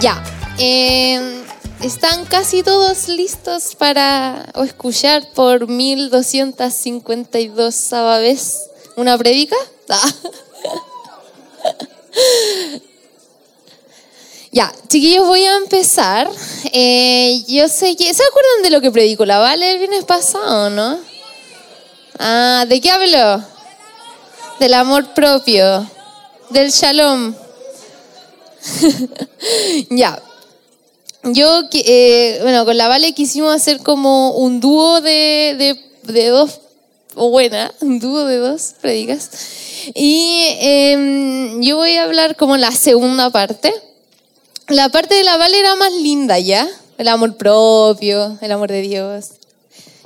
Ya. eh, ¿Están casi todos listos para escuchar por 1252 vez una predica? Ah. Ya, chiquillos, voy a empezar. Eh, yo sé que. ¿Se acuerdan de lo que predicó la Vale el viernes pasado, no? Ah, ¿de qué habló? Del amor propio, del shalom. ya. Yo, eh, bueno, con la Vale quisimos hacer como un dúo de, de, de dos, o buena, un dúo de dos predicas. Y em, yo voy a hablar como la segunda parte. La parte de la Vale era más linda, ¿ya? El amor propio, el amor de Dios.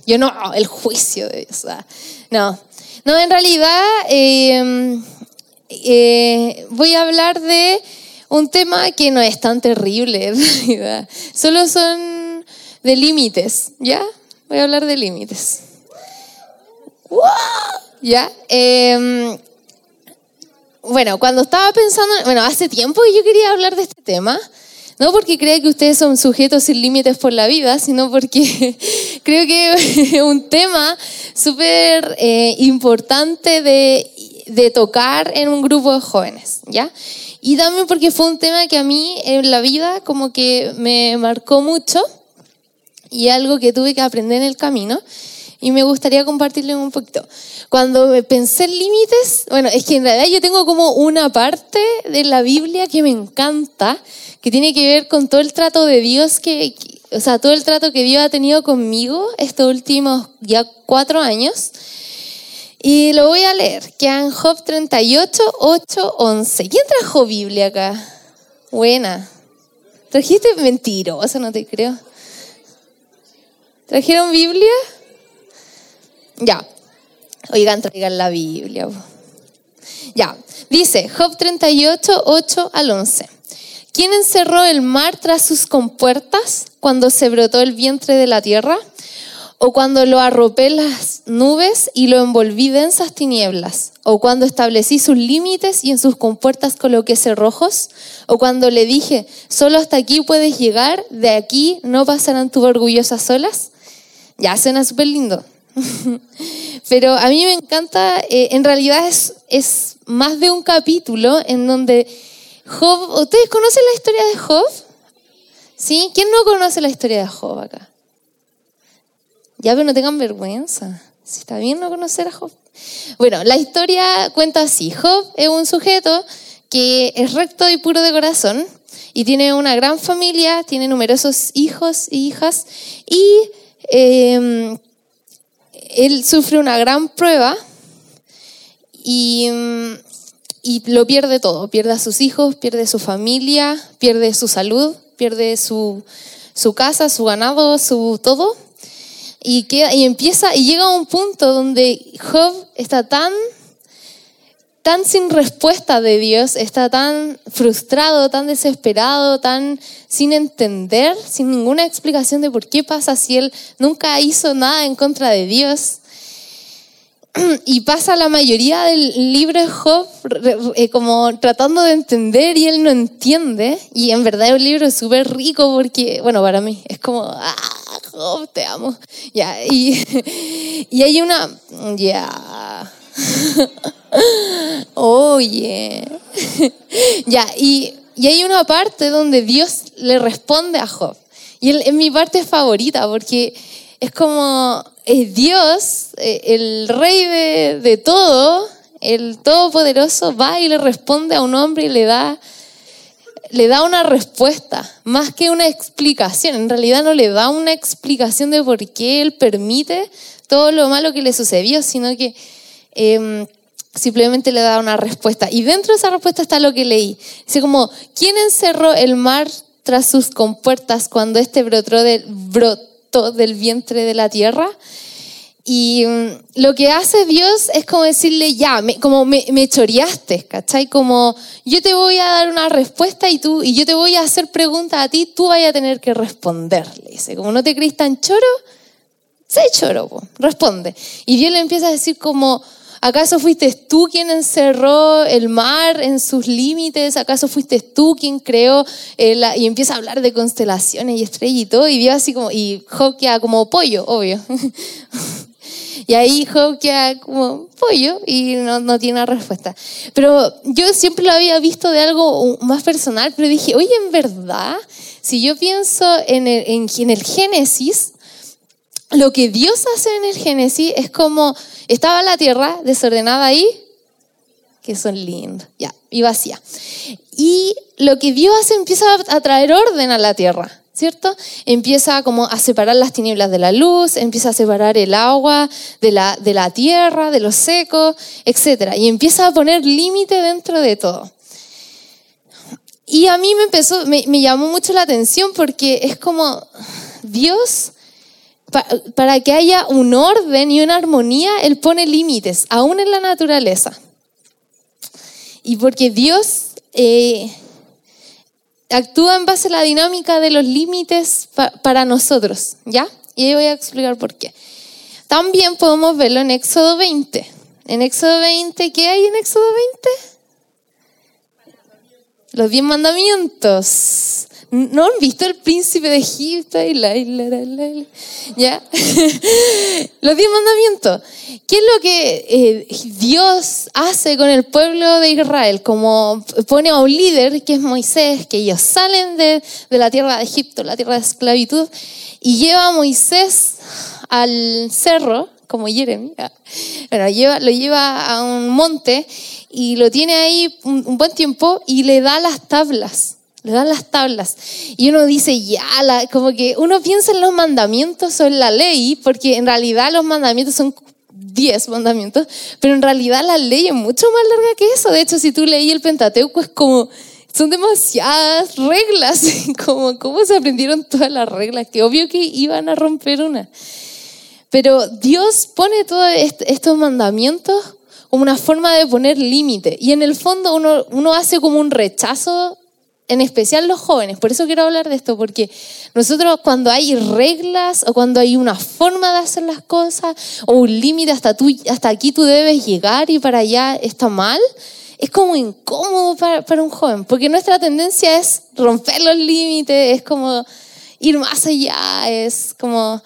Yo no, el juicio de Dios. ah. No, no, en realidad eh, eh, voy a hablar de un tema que no es tan terrible. Solo son de límites, ¿ya? Voy a hablar de límites. ¿Ya? Eh, bueno, cuando estaba pensando, bueno, hace tiempo que yo quería hablar de este tema, no porque crea que ustedes son sujetos sin límites por la vida, sino porque creo que es un tema súper eh, importante de, de tocar en un grupo de jóvenes, ¿ya? Y también porque fue un tema que a mí en la vida como que me marcó mucho y algo que tuve que aprender en el camino y me gustaría compartirlo un poquito. Cuando pensé en límites, bueno, es que en realidad yo tengo como una parte de la Biblia que me encanta, que tiene que ver con todo el trato de Dios que- o sea, todo el trato que Dios ha tenido conmigo estos últimos ya cuatro años. Y lo voy a leer, que en Job 38, 8, 11. ¿Quién trajo Biblia acá? Buena. ¿Trajiste mentirosa? No te creo. ¿Trajeron Biblia? Ya. Oigan, traigan la Biblia. Ya. Dice Job 38, 8 al 11. ¿Quién encerró el mar tras sus compuertas cuando se brotó el vientre de la tierra? ¿O cuando lo arropé las nubes y lo envolví densas tinieblas? ¿O cuando establecí sus límites y en sus compuertas coloqué cerrojos? ¿O cuando le dije, solo hasta aquí puedes llegar, de aquí no pasarán tus orgullosas olas? Ya suena súper lindo. Pero a mí me encanta, eh, en realidad es, es más de un capítulo en donde Job, ¿ustedes conocen la historia de Job? ¿Sí? ¿Quién no conoce la historia de Job acá? Ya, pero no tengan vergüenza. Si está bien no conocer a Job. Bueno, la historia cuenta así. Job es un sujeto que es recto y puro de corazón y tiene una gran familia, tiene numerosos hijos y hijas y eh, él sufre una gran prueba y, y lo pierde todo. Pierde a sus hijos, pierde su familia, pierde su salud, pierde su, su casa, su ganado, su todo. Y, queda, y empieza y llega a un punto donde Job está tan tan sin respuesta de Dios, está tan frustrado, tan desesperado, tan sin entender, sin ninguna explicación de por qué pasa si él nunca hizo nada en contra de Dios. Y pasa la mayoría del libro de Job como tratando de entender y él no entiende. Y en verdad es un libro súper rico porque, bueno, para mí es como, ah, Job, te amo. Ya, y, y hay una, ya. Oye. ya, y, y hay una parte donde Dios le responde a Job. Y es mi parte favorita porque es como es Dios, eh, el rey de, de todo, el todopoderoso, va y le responde a un hombre y le da, le da una respuesta, más que una explicación. En realidad no le da una explicación de por qué él permite todo lo malo que le sucedió, sino que em, simplemente le da una respuesta. Y dentro de esa respuesta está lo que leí. Dice como, ¿quién encerró el mar tras sus compuertas cuando éste brotó del, brotó del vientre de la tierra? Y mm, lo que hace Dios es como decirle, ya, me- como me, me choreaste, ¿cachai? Como yo te voy a dar una respuesta y tú, y yo te voy a hacer preguntas a ti, tú vas a tener que responder. Le dice, como no te crees tan choro, sé choro, po, responde. Y Dios le empieza a decir como, ¿Acaso fuiste tú quien encerró el mar en sus límites? ¿Acaso fuiste tú quien creó y empieza a hablar de constelaciones y estrellas y todo? Y Dios así como, y Job queda como pollo, obvio. y ahí Job queda como pollo y no, no tiene una respuesta. Pero yo siempre lo había visto de algo más personal, pero dije, oye, en verdad, si yo pienso en el, en el Génesis, lo que Dios hace en el Génesis es como estaba la tierra desordenada ahí, que son lindos, ya, y vacía. Y lo que Dios hace empieza a traer orden a la tierra, ¿cierto? Empieza como a separar las tinieblas de la luz, empieza a separar el agua de la, de la tierra, de lo seco, etc. Y empieza a poner límite dentro de todo. Y a mí me empezó, me, llamó mucho la atención porque es como Dios para que haya un orden y una armonía, Él pone límites, aún en la naturaleza. Y porque Dios eh, actúa en base a la dinámica de los límites para nosotros, ¿ya? Y ahí voy a explicar por qué. También podemos verlo en Éxodo 20. En Éxodo 20, ¿qué hay en Éxodo 20? Los diez mandamientos. ¿No han visto el príncipe de Egipto? Y la, ¿Ya? Los diez mandamientos. ¿Qué es lo que eh, Dios hace con el pueblo de Israel? Como pone a un líder, que es Moisés, que ellos salen de, de la tierra de Egipto, la tierra de esclavitud, y lleva a Moisés al cerro, como Jeremías. Bueno, lleva, lo lleva a un monte y lo tiene ahí un buen tiempo y le da las tablas le dan las tablas. Y uno dice, ya, como que uno piensa en los mandamientos o en la ley, porque en realidad los mandamientos son 10 mandamientos, pero en realidad la ley es mucho más larga que eso. De hecho, si tú leí el Pentateuco, es como, son demasiadas reglas, como cómo se aprendieron todas las reglas, que obvio que iban a romper una. Pero Dios pone todos estos mandamientos como una forma de poner límite. Y en el fondo uno, uno hace como un rechazo en especial los jóvenes. Por eso quiero hablar de esto, porque nosotros cuando hay reglas o cuando hay una forma de hacer las cosas o un límite hasta, tú, hasta aquí tú debes llegar y para allá está mal, es como incómodo para, para un joven, porque nuestra tendencia es romper los límites, es como ir más allá, es como...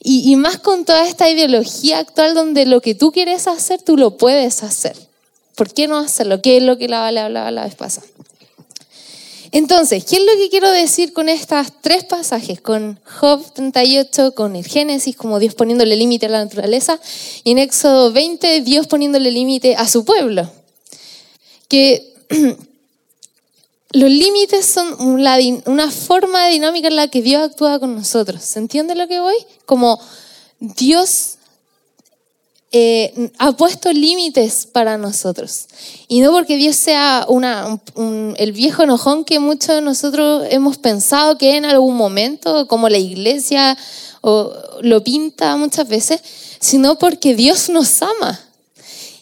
Y, y más con toda esta ideología actual donde lo que tú quieres hacer, tú lo puedes hacer. ¿Por qué no hacerlo? ¿Qué es lo que la Vale hablaba la vez pasada? Entonces, ¿qué es lo que quiero decir con estos tres pasajes? Con Job 38, con el Génesis, como Dios poniéndole límite a la naturaleza, y en Éxodo 20, Dios poniéndole límite a su pueblo. Que los límites son una forma de dinámica en la que Dios actúa con nosotros. ¿Se entiende lo que voy? Como Dios eh, ha puesto límites para nosotros. Y no porque Dios sea una, el viejo enojón que muchos de nosotros hemos pensado que en algún momento, como la iglesia o, lo pinta muchas veces, sino porque Dios nos ama.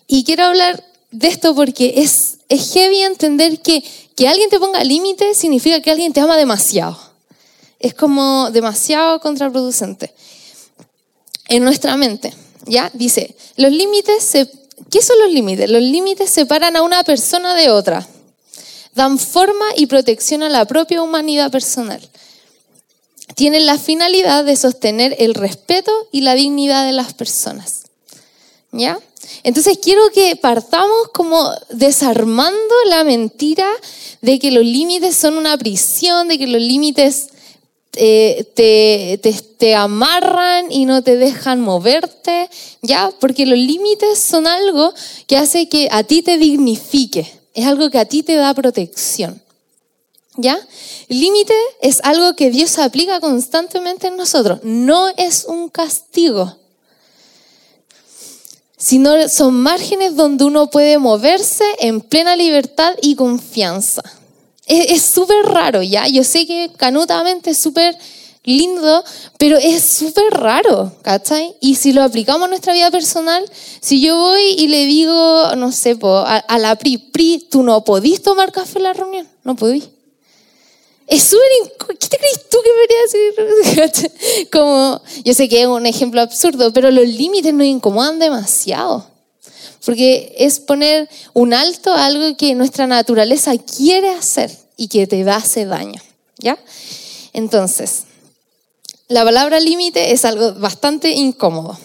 Y quiero hablar de esto porque es, es heavy entender que que alguien te ponga límites significa que alguien te ama demasiado. Es como demasiado contraproducente en nuestra mente. ¿Ya? Dice, los límites, ¿qué son los límites? Los límites separan a una persona de otra, dan forma y protección a la propia humanidad personal. Tienen la finalidad de sostener el respeto y la dignidad de las personas. ¿Ya? Entonces quiero que partamos como desarmando la mentira de que los límites son una prisión, de que los límites eh, te, te, amarran y no te dejan moverte, ¿ya? Porque los límites son algo que hace que a ti te dignifique, es algo que a ti te da protección, ¿ya? Límite es algo que Dios aplica constantemente en nosotros, no es un castigo, sino son márgenes donde uno puede moverse en plena libertad y confianza. Es súper raro, ¿ya? Yo sé que canutamente es súper lindo, pero es súper raro, ¿cachai? Y si lo aplicamos a nuestra vida personal, si yo voy y le digo, no sé, a, la PRI, PRI, tú no podís tomar café en la reunión, no podís. Es súper... ¿Qué te crees tú que decir? Como, yo sé que es un ejemplo absurdo, pero los límites nos incomodan demasiado. Porque es poner un alto a algo que nuestra naturaleza quiere hacer y que te hace daño, ¿ya? Entonces, la palabra límite es algo bastante incómodo.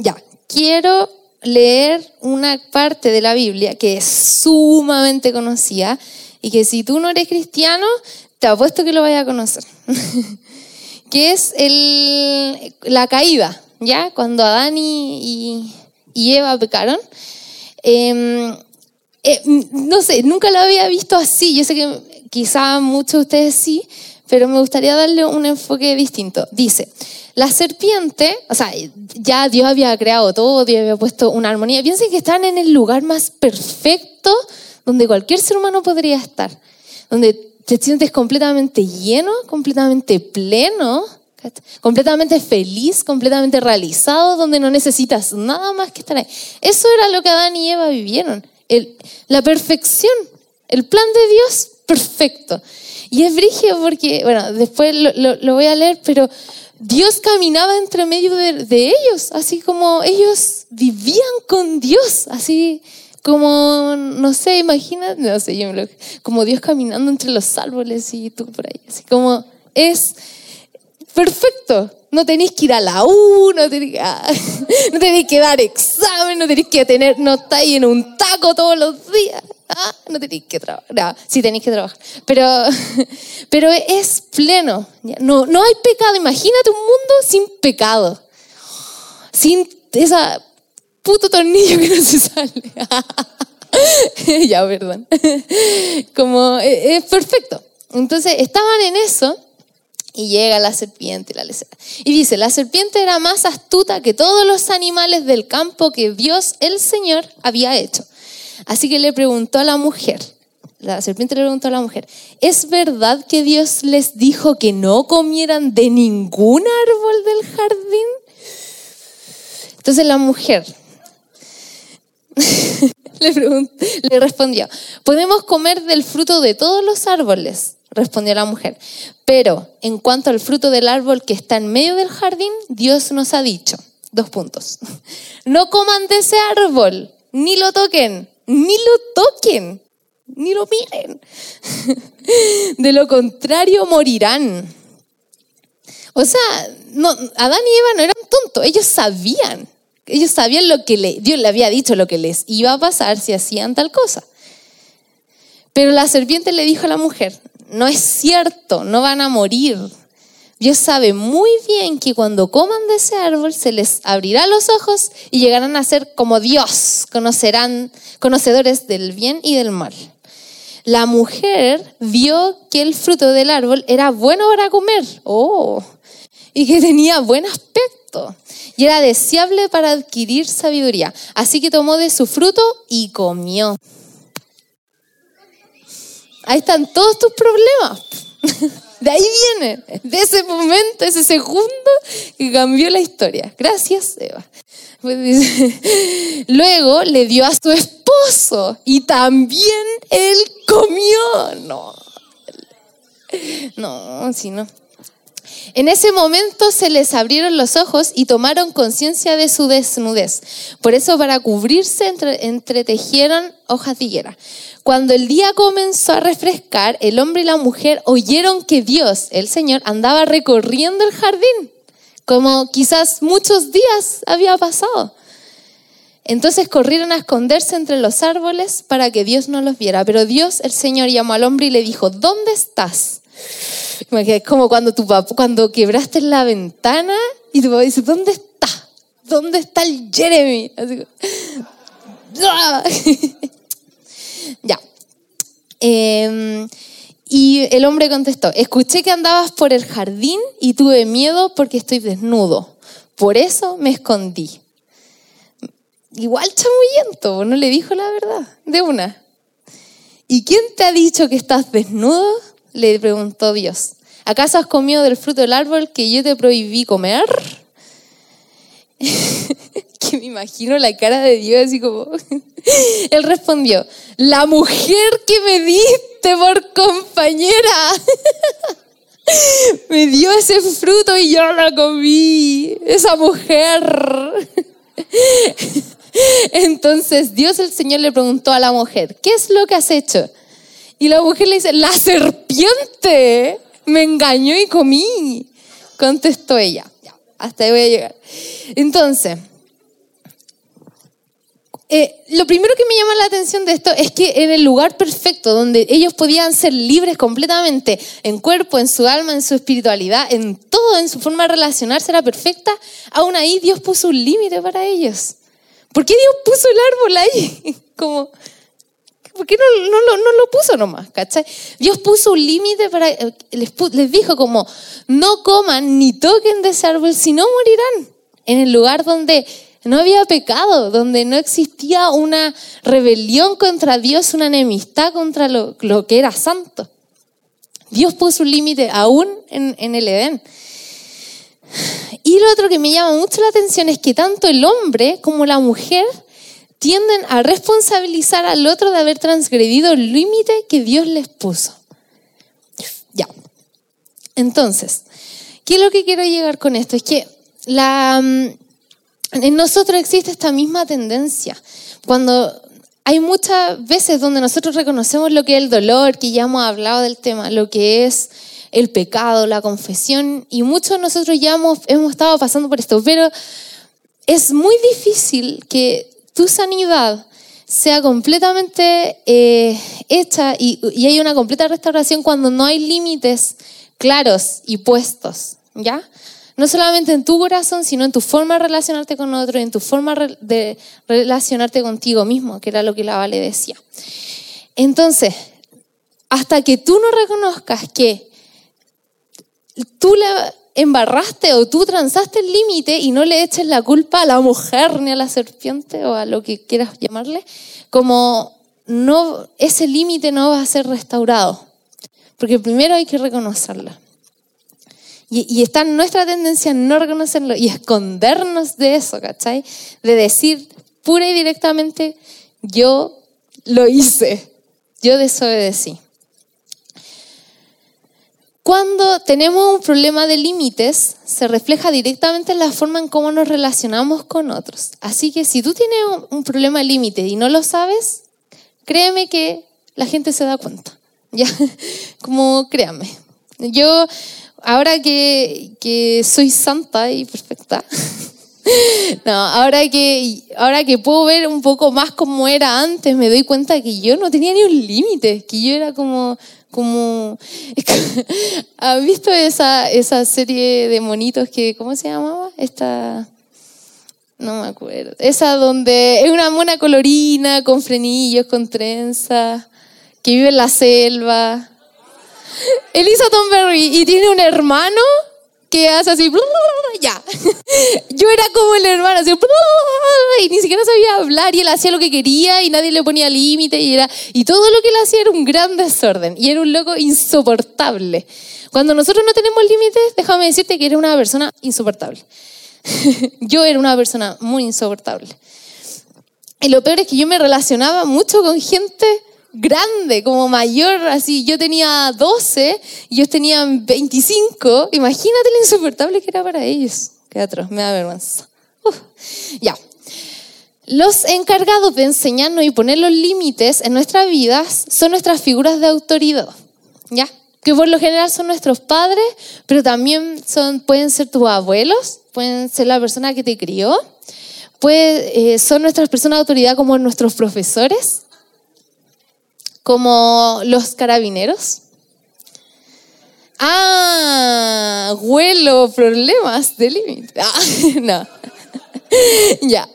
Ya, quiero leer una parte de la Biblia que es sumamente conocida y que si tú no eres cristiano, te apuesto que lo vayas a conocer. que es la caída, ¿ya? Cuando Adán y, Eva pecaron. Em, eh, no sé, nunca lo había visto así. Yo sé que quizá muchos de ustedes sí, pero me gustaría darle un enfoque distinto. Dice, la serpiente, o sea, ya Dios había creado todo, Dios había puesto una armonía. Piensen que están en el lugar más perfecto donde cualquier ser humano podría estar, donde te sientes completamente lleno, completamente pleno, completamente feliz, completamente realizado, donde no necesitas nada más que estar ahí. Eso era lo que Adán y Eva vivieron, el, la perfección, el plan de Dios perfecto. Y es brígido porque, bueno, después lo, lo voy a leer, pero Dios caminaba entre medio de, ellos, así como ellos vivían con Dios, así como, no sé, imagina, no sé, yo me lo, como Dios caminando entre los árboles y tú por ahí, así como es perfecto. No tenéis que ir a la U, no tenéis, ah, que dar examen, no tenéis que tener, no estáis en un taco todos los días. Ah, no tenéis que trabajar. No, sí tenéis que trabajar. Pero, pero es pleno. No, no hay pecado. Imagínate un mundo sin pecado. Sin esa puto tornillo que no se sale. ya, perdón. Como e, es perfecto. Entonces estaban en eso y llega la serpiente y la Y dice, la serpiente era más astuta que todos los animales del campo que Dios el Señor había hecho. Así que le preguntó a la mujer, la serpiente le preguntó a la mujer, ¿es verdad que Dios les dijo que no comieran de ningún árbol del jardín? Entonces la mujer le, le respondió, podemos comer del fruto de todos los árboles, respondió la mujer, pero en cuanto al fruto del árbol que está en medio del jardín, Dios nos ha dicho, dos puntos, no coman de ese árbol, ni lo toquen, ni lo toquen, ni lo miren. De lo contrario, morirán. O sea, no, Adán y Eva no eran tontos, ellos sabían. Ellos sabían lo que le, Dios le había dicho, lo que les iba a pasar si hacían tal cosa. Pero la serpiente le dijo a la mujer, no es cierto, no van a morir. Dios sabe muy bien que cuando coman de ese árbol se les abrirá los ojos y llegarán a ser como Dios, conocerán, conocedores del bien y del mal. La mujer vio que el fruto del árbol era bueno para comer, oh, y que tenía buen aspecto y era deseable para adquirir sabiduría. Así que tomó de su fruto y comió. Ahí están todos tus problemas. De ahí viene, de ese momento, ese segundo que cambió la historia. Gracias, Eva. Pues luego le dio a su esposo y también él comió. No, no, si no. En ese momento se les abrieron los ojos y tomaron conciencia de su desnudez. Por eso para cubrirse entretejieron hojas de higuera. Cuando el día comenzó a refrescar, el hombre y la mujer oyeron que Dios, el Señor, andaba recorriendo el jardín, como quizás muchos días había pasado. Entonces corrieron a esconderse entre los árboles para que Dios no los viera. Pero Dios, el Señor, llamó al hombre y le dijo, ¿dónde estás? Es como cuando tu papá, cuando quebraste la ventana y tu papá dice, ¿dónde está? ¿Dónde está el Jeremy? Así, ¡Ah! Ya. Em, y el hombre contestó, escuché que andabas por el jardín y tuve miedo porque estoy desnudo. Por eso me escondí. Igual chamuyento, no le dijo la verdad, de una. ¿Y quién te ha dicho que estás desnudo? Le preguntó Dios. ¿Acaso has comido del fruto del árbol que yo te prohibí comer? que me imagino la cara de Dios así como... Él respondió, la mujer que me diste por compañera. me dio ese fruto y yo lo comí. Esa mujer. Entonces Dios el Señor le preguntó a la mujer, ¿qué es lo que has hecho? Y la mujer le dice, la serpiente me engañó y comí. Contestó ella. hasta ahí voy a llegar. Entonces, eh, lo primero que me llama la atención de esto es que en el lugar perfecto, donde ellos podían ser libres completamente, en cuerpo, en su alma, en su espiritualidad, en todo, en su forma de relacionarse era perfecta, aún ahí Dios puso un límite para ellos. ¿Por qué Dios puso el árbol ahí? Como, ¿Por qué no, lo puso nomás? ¿cachai? Dios puso un límite para... Eh, les, les dijo como, no coman ni toquen de ese árbol, si no morirán. En el lugar donde no había pecado, donde no existía una rebelión contra Dios, una enemistad contra lo, que era santo. Dios puso un límite aún en, en el Edén. Y lo otro que me llama mucho la atención es que tanto el hombre como la mujer tienden a responsabilizar al otro de haber transgredido el límite que Dios les puso. Ya. Entonces, ¿qué es lo que quiero llegar con esto? Es que mm, en nosotros existe esta misma tendencia. Cuando hay muchas veces donde nosotros reconocemos lo que es el dolor, que ya hemos hablado del tema, lo que es el pecado, la confesión, y muchos de nosotros ya hemos, hemos estado pasando por esto, pero es muy difícil que tu sanidad sea completamente eh, hecha y, y hay una completa restauración cuando no hay límites claros y puestos, ¿ya? No solamente en tu corazón, sino en tu forma de relacionarte con otro, en tu forma de relacionarte contigo mismo, que era lo que la Vale decía. Entonces, hasta que tú no reconozcas que tú le embarraste o tú transaste el límite y no le eches la culpa a la mujer ni a la serpiente o a lo que quieras llamarle, como no, ese límite no va a ser restaurado. Porque primero hay que reconocerlo. Y, está en nuestra tendencia no reconocerlo y escondernos de eso, ¿cachai? De decir pura y directamente, yo lo hice, yo desobedecí. Cuando tenemos un problema de límites, se refleja directamente en la forma en cómo nos relacionamos con otros. Así que si tú tienes un problema de límite y no lo sabes, créeme que la gente se da cuenta. Ya, como créame. Yo ahora que, soy santa y perfecta, no, ahora que, ahora que puedo ver un poco más cómo era antes, me doy cuenta que yo no tenía ni un límite, que yo era como, como, ¿has visto esa, esa serie de monitos que, ¿cómo se llamaba? Esta, no me acuerdo, esa donde es una mona colorina con frenillos, con trenza, que vive en la selva. Elisa Tomberry y tiene un hermano que hace así, ya. Yo era como el hermano, así, y ni siquiera sabía hablar y él hacía lo que quería y nadie le ponía límite y era, y todo lo que él hacía era un gran desorden y era un loco insoportable. Cuando nosotros no tenemos límites, déjame decirte que era una persona insoportable. yo era una persona muy insoportable. Y lo peor es que yo me relacionaba mucho con gente grande, como mayor, así yo tenía 12 y ellos tenían 25, imagínate lo insoportable que era para ellos. Qué atroz, me da vergüenza. ya. Los encargados de enseñarnos y poner los límites en nuestras vidas son nuestras figuras de autoridad, ¿ya? Que por lo general son nuestros padres, pero también son, pueden ser tus abuelos, pueden ser la persona que te crió, puede, eh, son nuestras personas de autoridad como nuestros profesores, como los carabineros. Ah, huelo problemas de límite. Ah, no. ya.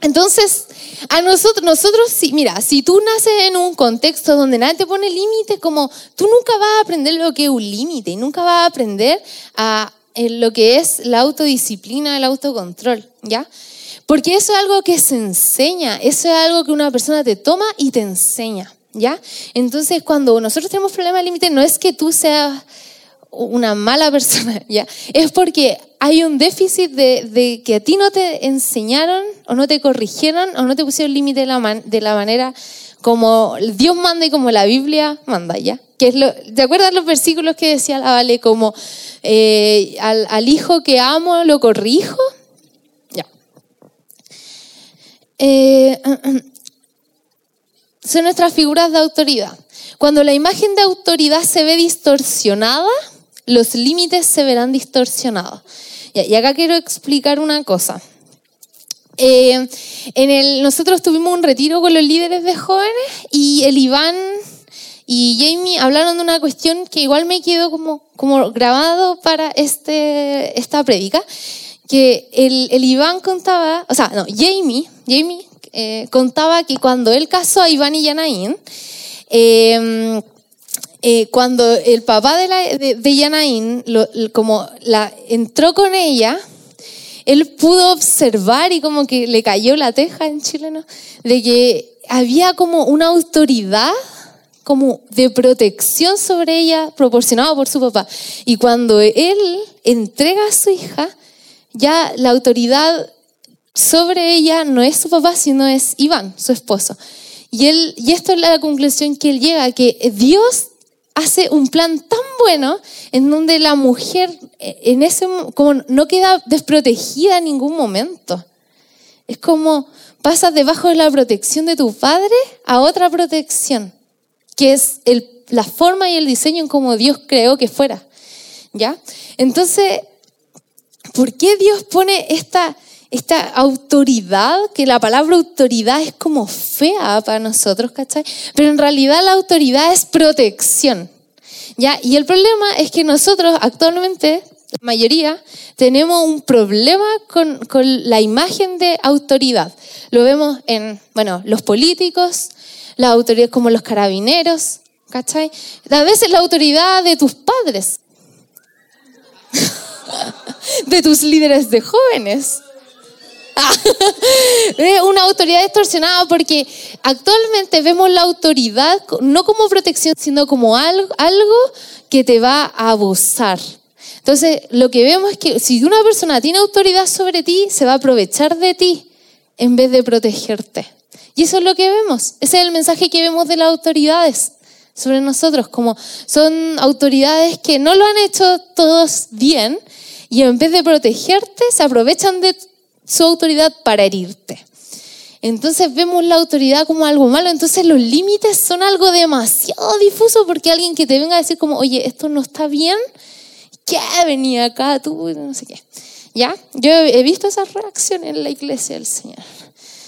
Entonces, a nosotros, nosotros sí, mira, si tú naces en un contexto donde nadie te pone límite, como tú nunca vas a aprender lo que es un límite y nunca vas a aprender a, lo que es la autodisciplina, el autocontrol, ¿ya? Porque eso es algo que se enseña, eso es algo que una persona te toma y te enseña. ¿Ya? Entonces, cuando nosotros tenemos problemas de límite, no es que tú seas una mala persona, ¿ya? Es porque hay un déficit de, que a ti no te enseñaron o no te corrigieron o no te pusieron límite de la, de la manera como Dios manda y como la Biblia manda, ¿ya? ¿Te acuerdas los versículos que decía la Vale? Como eh, al, hijo que amo lo corrijo. Ya. Eh, son nuestras figuras de autoridad. Cuando la imagen de autoridad se ve distorsionada, los límites se verán distorsionados. Y acá quiero explicar una cosa. Eh, en nosotros tuvimos un retiro con los líderes de jóvenes y el Iván y Jamie hablaron de una cuestión que igual me quedó como, como grabado para este, esta prédica, que el, el, Iván contaba, o sea, no, Jamie, Jamie eh, contaba que cuando él casó a Iván y Yanaín, eh, eh, cuando el papá de, la, Yanaín como la, entró con ella, él pudo observar y como que le cayó la teja en chileno, de que había como una autoridad como de protección sobre ella proporcionada por su papá. Y cuando él entrega a su hija, ya la autoridad sobre ella no es su papá, sino es Iván, su esposo. Y, él, y esto es la conclusión que él llega, que Dios hace un plan tan bueno en donde la mujer eh, en ese como no queda desprotegida en ningún momento. Es como pasas debajo de la protección de tu padre a otra protección, que es el, la forma y el diseño en como Dios creó que fuera. ¿Ya? Entonces, ¿por qué Dios pone esta esta autoridad, que la palabra autoridad es como fea para nosotros, ¿cachai? Pero en realidad la autoridad es protección. ¿ya? Y el problema es que nosotros actualmente, la mayoría, tenemos un problema con, con la imagen de autoridad. Lo vemos en, bueno, los políticos, la autoridad como los carabineros, ¿cachai? A veces la autoridad de tus padres, de tus líderes de jóvenes, una autoridad distorsionada porque actualmente vemos la autoridad no como protección, sino como algo, algo que te va a abusar. Entonces, lo que vemos es que si una persona tiene autoridad sobre ti, se va a aprovechar de ti en vez de protegerte. Y eso es lo que vemos. Ese es el mensaje que vemos de las autoridades sobre nosotros, como son autoridades que no lo han hecho todos bien y en vez de protegerte, se aprovechan de su autoridad para herirte. Entonces vemos la autoridad como algo malo, entonces los límites son algo demasiado difuso porque alguien que te venga a decir como, oye, esto no está bien, ¿qué venía acá tú? No sé qué. ¿Ya? Yo he visto esa reacción en la iglesia del Señor.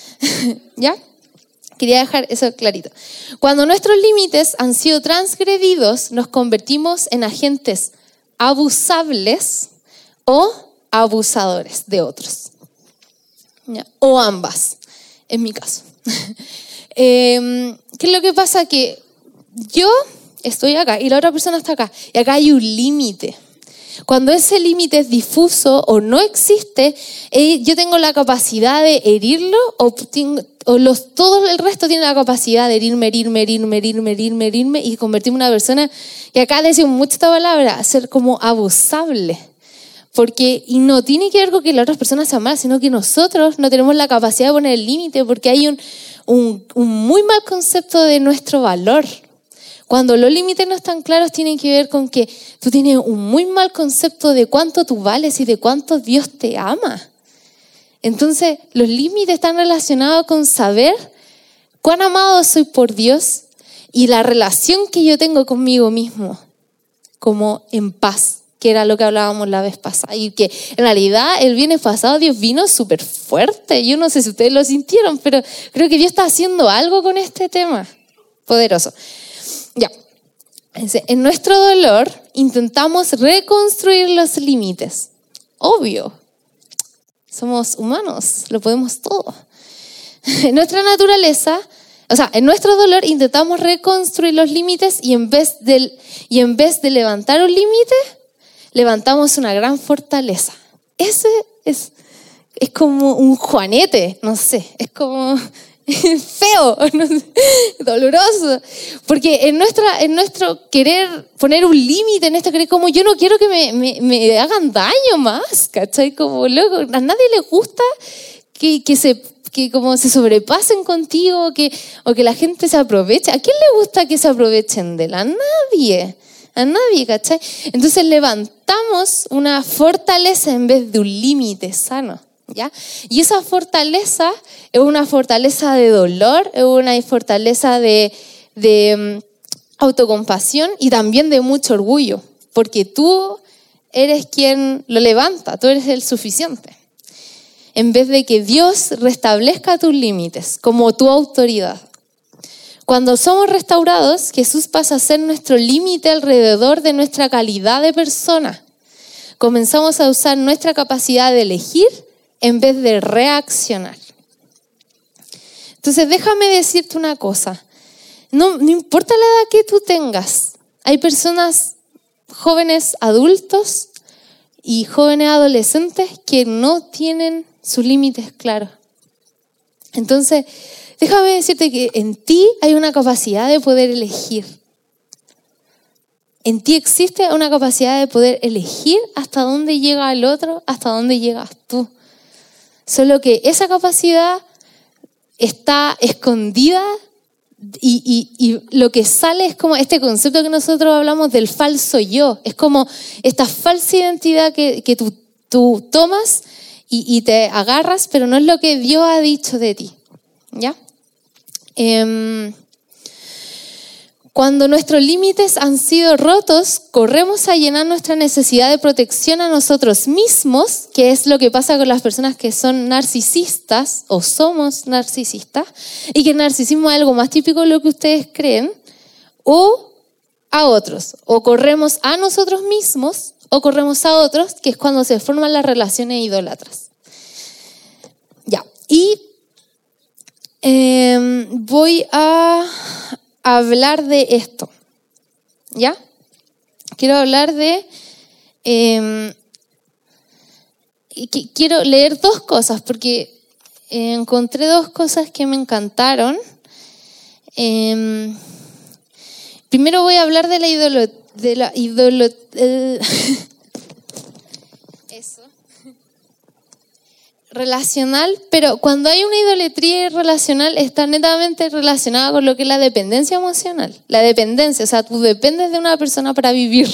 ¿Ya? Quería dejar eso clarito. Cuando nuestros límites han sido transgredidos, nos convertimos en agentes abusables o abusadores de otros o ambas, en mi caso. Em, ¿Qué es lo que pasa? Que yo estoy acá y la otra persona está acá y acá hay un límite. Cuando ese límite es difuso o no existe, eh, yo tengo la capacidad de herirlo o, los, todo el resto tiene la capacidad de herirme, herirme, herirme, herirme, herirme, y convertirme en una persona, y acá decimos mucho esta palabra, ser como abusable. Porque, y no tiene que ver con que las otras personas sean malas, sino que nosotros no tenemos la capacidad de poner el límite porque hay un, un, un, muy mal concepto de nuestro valor. Cuando los límites no están claros, tienen que ver con que tú tienes un muy mal concepto de cuánto tú vales y de cuánto Dios te ama. Entonces, los límites están relacionados con saber cuán amado soy por Dios y la relación que yo tengo conmigo mismo, como en paz que era lo que hablábamos la vez pasada, y que en realidad el viernes pasado Dios vino súper fuerte. Yo no sé si ustedes lo sintieron, pero creo que Dios está haciendo algo con este tema. Poderoso. Ya. En nuestro dolor intentamos reconstruir los límites. Obvio. Somos humanos, lo podemos todo. En nuestra naturaleza, o sea, en nuestro dolor intentamos reconstruir los límites y en vez de, y en vez de levantar un límite, levantamos una gran fortaleza. Ese es, es como un juanete, no sé, es como feo, doloroso, porque en, nuestra, en nuestro querer poner un límite, en esto querer como yo no quiero que me, me, me, hagan daño más, ¿cachai? Como loco, a nadie le gusta que, que se que como se sobrepasen contigo o que, o que la gente se aproveche. ¿A quién le gusta que se aprovechen de él? A nadie. A nadie, ¿cachai? Entonces levantamos una fortaleza en vez de un límite sano. ¿Ya? Y esa fortaleza es una fortaleza de dolor, es una fortaleza de, de mm, autocompasión y también de mucho orgullo, porque tú eres quien lo levanta, tú eres el suficiente en vez de que Dios restablezca tus límites como tu autoridad. Cuando somos restaurados, Jesús pasa a ser nuestro límite alrededor de nuestra calidad de persona. Comenzamos a usar nuestra capacidad de elegir en vez de reaccionar. Entonces, déjame decirte una cosa. No, no importa la edad que tú tengas, hay personas jóvenes adultos y jóvenes adolescentes que no tienen sus límites claros. Entonces, déjame decirte que en ti hay una capacidad de poder elegir. En ti existe una capacidad de poder elegir hasta dónde llega el otro, hasta dónde llegas tú. Solo que esa capacidad está escondida y, lo que sale es como este concepto que nosotros hablamos del falso yo. Es como esta falsa identidad que, que tú, tomas y, te agarras, pero no es lo que Dios ha dicho de ti. ¿Ya? Em, cuando nuestros límites han sido rotos, corremos a llenar nuestra necesidad de protección a nosotros mismos, que es lo que pasa con las personas que son narcisistas o somos narcisistas, y que el narcisismo es algo más típico de lo que ustedes creen, o a otros, o corremos a nosotros mismos o corremos a otros, que es cuando se forman las relaciones idólatras. Ya, y em, voy a hablar de esto, ¿ya? Quiero hablar de... Em, quiero leer dos cosas, porque encontré dos cosas que me encantaron. Em, primero voy a hablar de la idolatría de la idolatría. Eso. Relacional, pero cuando hay una idolatría relacional está netamente relacionada con lo que es la dependencia emocional. La dependencia, o sea, tú dependes de una persona para vivir.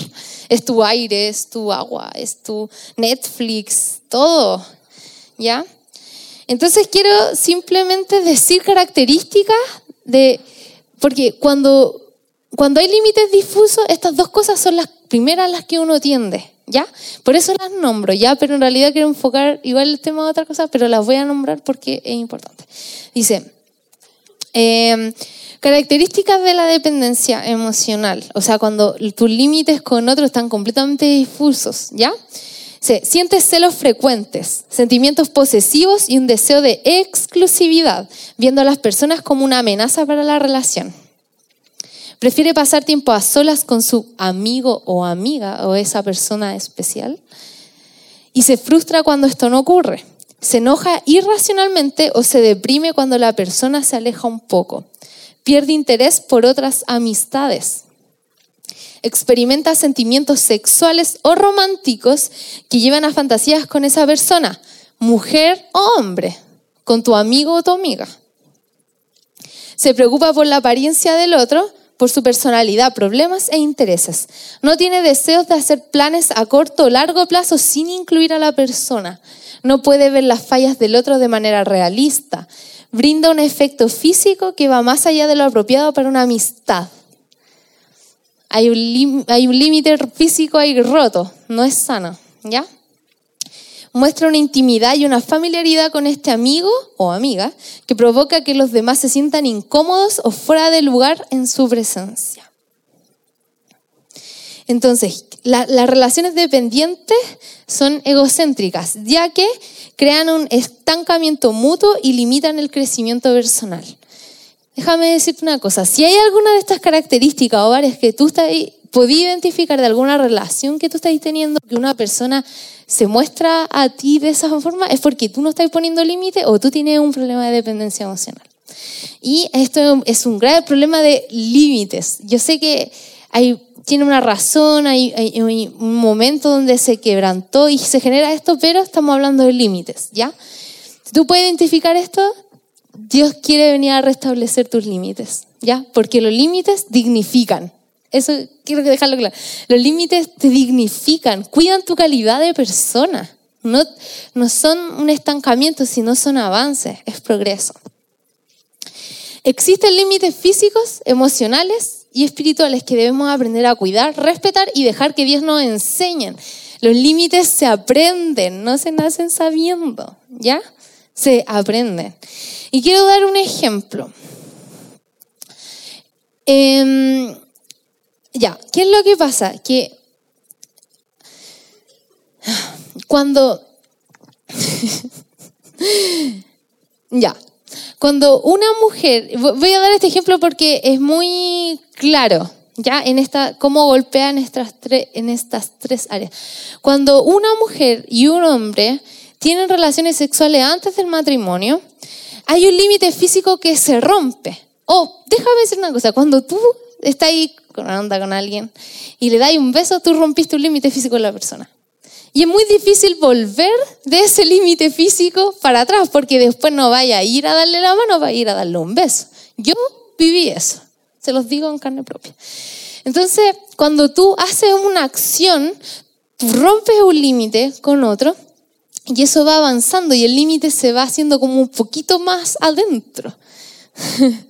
Es tu aire, es tu agua, es tu Netflix, todo. ¿Ya? Entonces quiero simplemente decir características de, porque cuando cuando hay límites difusos, estas dos cosas son las primeras a las que uno tiende, ¿ya? Por eso las nombro, ¿ya? Pero en realidad quiero enfocar igual el tema de otra cosa, pero las voy a nombrar porque es importante. Dice, em, características de la dependencia emocional, o sea, cuando tus límites con otros están completamente difusos, ¿ya? Se, sientes celos frecuentes, sentimientos posesivos y un deseo de exclusividad, viendo a las personas como una amenaza para la relación. Prefiere pasar tiempo a solas con su amigo o amiga o esa persona especial. Y se frustra cuando esto no ocurre. Se enoja irracionalmente o se deprime cuando la persona se aleja un poco. Pierde interés por otras amistades. Experimenta sentimientos sexuales o románticos que llevan a fantasías con esa persona, mujer o hombre, con tu amigo o tu amiga. Se preocupa por la apariencia del otro por su personalidad, problemas e intereses. No tiene deseos de hacer planes a corto o largo plazo sin incluir a la persona. No puede ver las fallas del otro de manera realista. Brinda un efecto físico que va más allá de lo apropiado para una amistad. Hay un límite físico ahí roto, no es sano, ¿ya? Muestra una intimidad y una familiaridad con este amigo o amiga que provoca que los demás se sientan incómodos o fuera de lugar en su presencia. Entonces, las relaciones dependientes son egocéntricas, ya que crean un estancamiento mutuo y limitan el crecimiento personal. Déjame decirte una cosa, si hay alguna de estas características o varias que tú estás, podías identificar de alguna relación que tú estás teniendo, que una persona se muestra a ti de esa forma, es porque tú no estás poniendo límite o tú tienes un problema de dependencia emocional. Y esto es un grave problema de límites. Yo sé que hay, tiene una razón, hay, hay, un momento donde se quebrantó y se genera esto, pero estamos hablando de límites, ¿ya? Si tú puedes identificar esto, Dios quiere venir a restablecer tus límites, ¿ya? Porque los límites dignifican. Eso quiero dejarlo claro. Los límites te dignifican, cuidan tu calidad de persona. No, no son un estancamiento, sino son avances, es progreso. Existen límites físicos, emocionales y espirituales que debemos aprender a cuidar, respetar y dejar que Dios nos enseñe. Los límites se aprenden, no se nacen sabiendo, ¿ya? Se aprenden. Y quiero dar un ejemplo. Eh, ya, ¿qué es lo que pasa? Que cuando... ya, cuando una mujer, voy a dar este ejemplo porque es muy claro, ya, en esta, cómo golpea en estas, tres, en estas tres áreas. Cuando una mujer y un hombre tienen relaciones sexuales antes del matrimonio, hay un límite físico que se rompe. Oh, déjame decir una cosa, cuando tú estás ahí con onda con alguien y le das un beso, tú rompiste un límite físico de la persona. Y es muy difícil volver de ese límite físico para atrás, porque después no vaya a ir a darle la mano, va a ir a darle un beso. Yo viví eso, se los digo en carne propia. Entonces, cuando tú haces una acción, tú rompes un límite con otro y eso va avanzando y el límite se va haciendo como un poquito más adentro.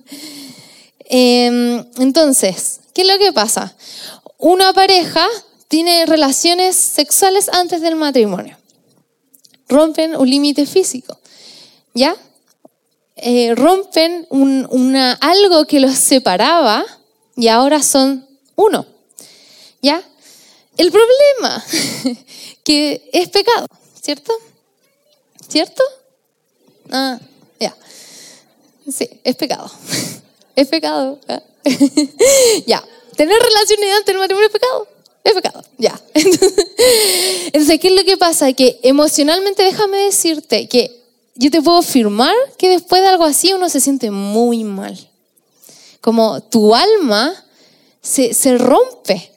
Em, entonces, ¿qué es lo que pasa? Una pareja tiene relaciones sexuales antes del matrimonio. Rompen un límite físico. ¿Ya? Eh, rompen una, algo que los separaba y ahora son uno. ¿Ya? El problema que es pecado, ¿cierto? ¿Cierto? Ah, ya. Sí, es pecado. Es pecado. ya. Tener relaciones antes del matrimonio es pecado. Es pecado. Ya. Entonces, ¿qué es lo que pasa? Que emocionalmente, déjame decirte que yo te puedo afirmar que después de algo así uno se siente muy mal. Como tu alma se, se rompe.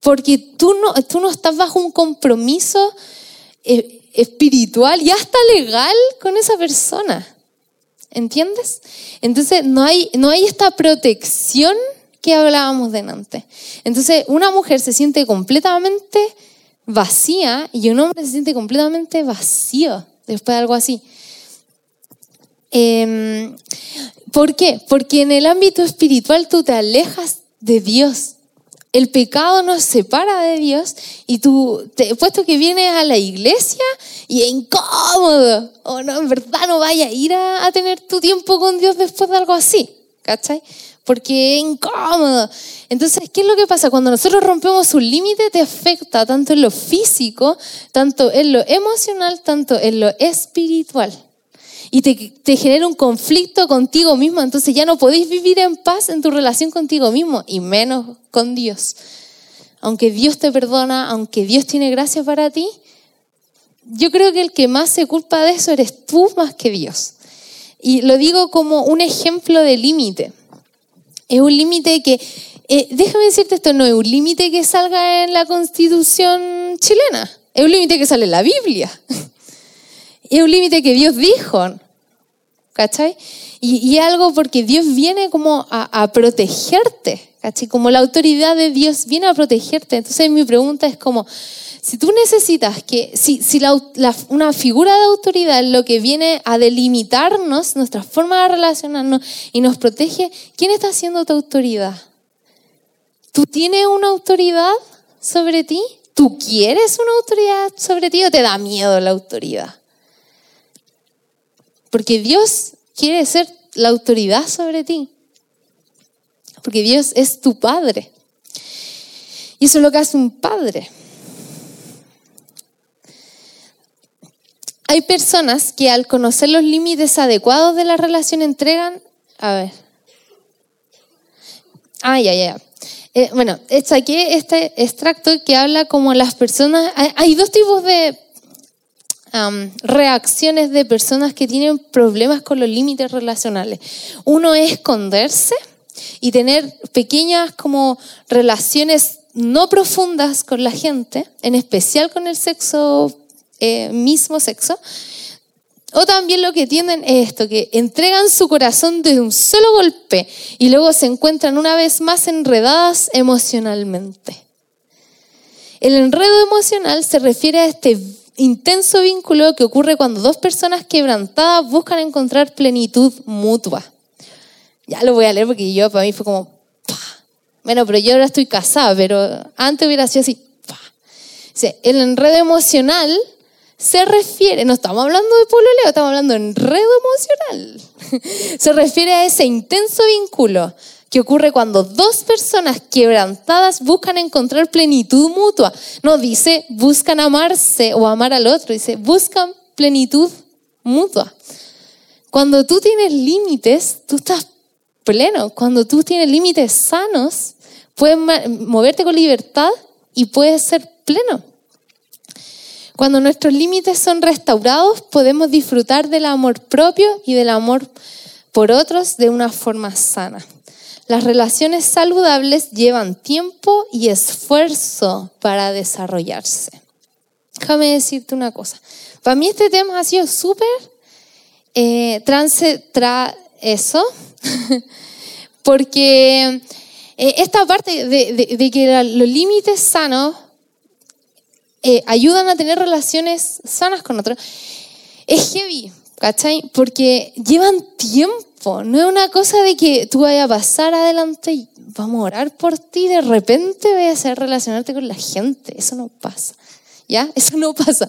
Porque tú no, tú no estás bajo un compromiso eh, espiritual y hasta legal con esa persona. ¿Entiendes? Entonces no hay, no hay esta protección que hablábamos delante. Entonces una mujer se siente completamente vacía y un hombre se siente completamente vacío después de algo así. Em, ¿Por qué? Porque en el ámbito espiritual tú te alejas de Dios el pecado nos separa de Dios y tú, te, puesto que vienes a la iglesia y es incómodo, o no, en verdad no vaya a ir a, tener tu tiempo con Dios después de algo así, ¿cachai? Porque es incómodo. Entonces, ¿qué es lo que pasa? Cuando nosotros rompemos un límite, te afecta tanto en lo físico, tanto en lo emocional, tanto en lo espiritual y te, genera un conflicto contigo mismo, entonces ya no podéis vivir en paz en tu relación contigo mismo y menos con Dios. Aunque Dios te perdona, aunque Dios tiene gracia para ti, yo creo que el que más se culpa de eso eres tú más que Dios. Y lo digo como un ejemplo de límite. Es un límite que, eh, déjame decirte esto, no es un límite que salga en la constitución chilena, es un límite que sale en la Biblia. Es un límite que Dios dijo, ¿cachai? Y, y algo porque Dios viene como a, protegerte, ¿cachai? Como la autoridad de Dios viene a protegerte. Entonces mi pregunta es como, si tú necesitas que, si, una figura de autoridad lo que viene a delimitarnos, nuestra forma de relacionarnos y nos protege, ¿quién está haciendo tu autoridad? ¿Tú tienes una autoridad sobre ti? ¿Tú quieres una autoridad sobre ti o te da miedo la autoridad? Porque Dios quiere ser la autoridad sobre ti. Porque Dios es tu padre. Y eso es lo que hace un padre. Hay personas que al conocer los límites adecuados de la relación entregan, a ver. Ah, ya, ya. Eh, bueno, aquí este extracto que habla como las personas. hay dos tipos de reacciones de personas que tienen problemas con los límites relacionales. Uno es esconderse y tener pequeñas como relaciones no profundas con la gente, en especial con el sexo, eh, mismo sexo, O también lo que tienden es esto, que entregan su corazón de un solo golpe y luego se encuentran una vez más enredadas emocionalmente. El enredo emocional se refiere a este intenso vínculo que ocurre cuando dos personas quebrantadas buscan encontrar plenitud mutua. Ya lo voy a leer porque yo para mí fue como, bueno, pero yo ahora estoy casada, pero antes hubiera sido así. el enredo emocional se refiere, no estamos hablando de pololeo, estamos hablando de enredo emocional. se refiere a ese intenso vínculo que ocurre cuando dos personas quebrantadas buscan encontrar plenitud mutua. No dice buscan amarse o amar al otro, dice buscan plenitud mutua. Cuando tú tienes límites, tú estás pleno. Cuando tú tienes límites sanos, puedes moverte con libertad y puedes ser pleno. Cuando nuestros límites son restaurados, podemos disfrutar del amor propio y del amor por otros de una forma sana. Las relaciones saludables llevan tiempo y esfuerzo para desarrollarse. Déjame decirte una cosa. Para mí este tema ha sido súper eh, tra eso, porque eh, esta parte de que los límites sanos eh, ayudan a tener relaciones sanas con otros, es heavy, ¿cachai? Porque llevan tiempo, no es una cosa de que tú vayas a pasar adelante y vamos a orar por ti, de repente vayas a relacionarte con la gente, eso no pasa. ¿Ya? Eso no pasa.